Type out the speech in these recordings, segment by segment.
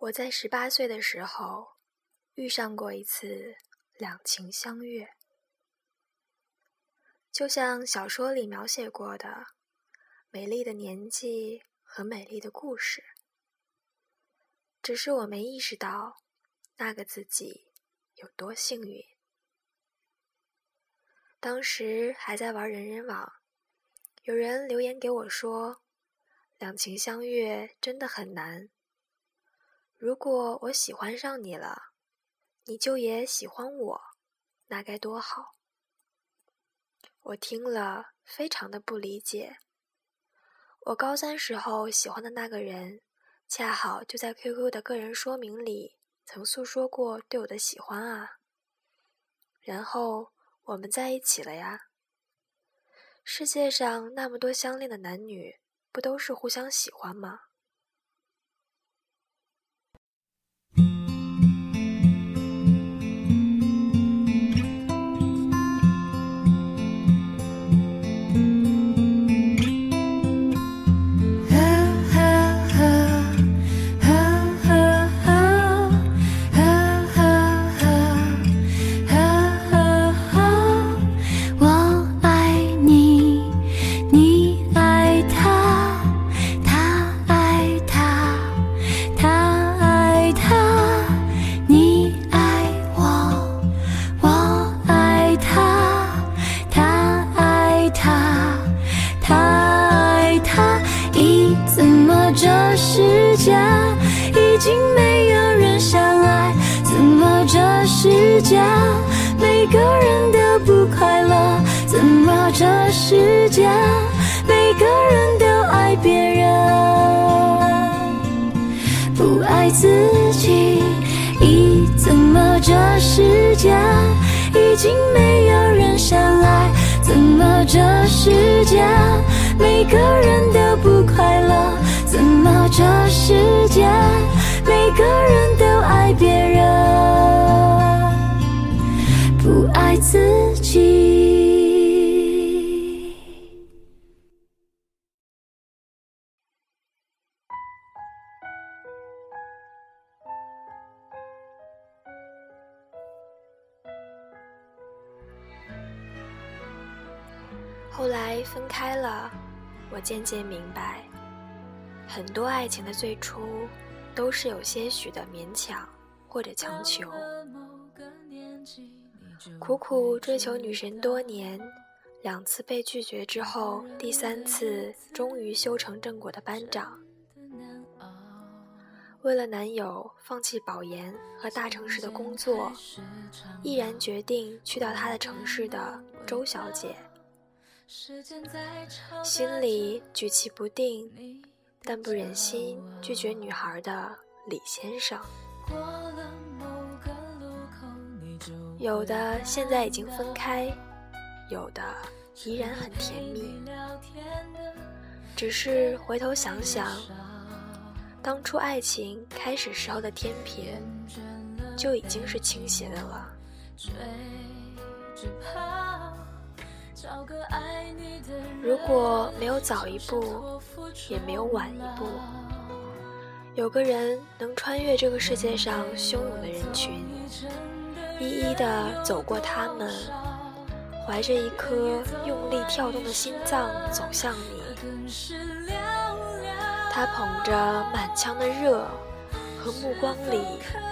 我在十八岁的时候遇上过一次两情相悦，就像小说里描写过的，美丽的年纪和美丽的故事。只是我没意识到那个自己有多幸运。当时还在玩人人网，有人留言给我说：“两情相悦真的很难。”如果我喜欢上你了，你就也喜欢我，那该多好！我听了非常的不理解。我高三时候喜欢的那个人，恰好就在 QQ 的个人说明里曾诉说过对我的喜欢啊。然后我们在一起了呀。世界上那么多相恋的男女，不都是互相喜欢吗？竟没有人相爱怎么这世界每个人都不快乐怎么这世界每个人都爱别人不爱自己已怎么这世界已经没有人相爱怎么这世界每个人都不快乐怎么这世界每个人都爱别人，不爱自己？后来分开了，我渐渐明白，很多爱情的最初都是有些许的勉强或者强求。苦苦追求女神多年，两次被拒绝之后，第三次终于修成正果的班长，为了男友放弃保研和大城市的工作，毅然决定去到他的城市的周小姐。心里举棋不定，但不忍心拒绝女孩的李先生。有的现在已经分开，有的依然很甜蜜。只是回头想想，当初爱情开始时候的天平，就已经是倾斜的了。如果没有早一步，也没有晚一步，有个人能穿越这个世界上汹涌的人群，一一的走过他们，怀着一颗用力跳动的心脏走向你。他捧着满腔的热和目光里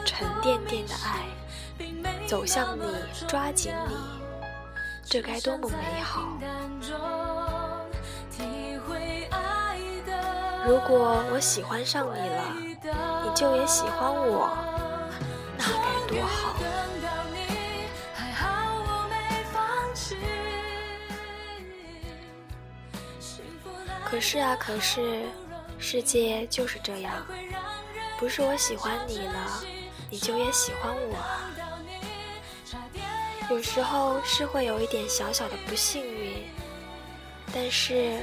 沉甸甸的爱，走向你，抓紧你。这该多么美好！如果我喜欢上你了，你就也喜欢我，那该多好！可是啊，可是，世界就是这样，不是我喜欢你了，你就也喜欢我啊。有时候是会有一点小小的不幸运，但是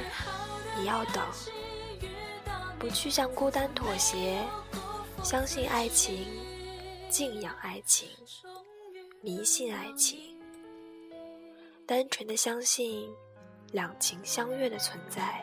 你要等，不去向孤单妥协，相信爱情，敬仰爱情，迷信爱情，单纯的相信两情相悦的存在。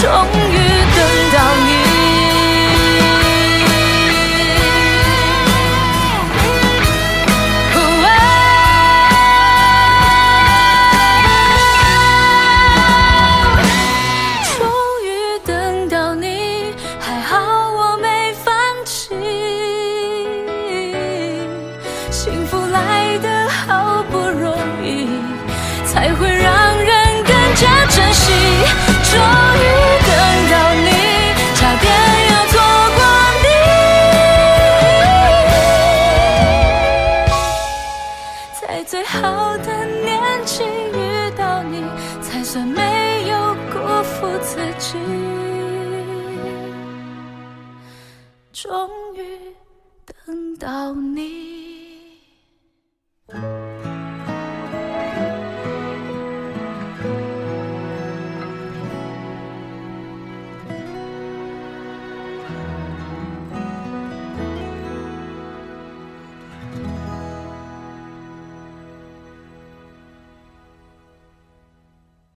终于终于等到你。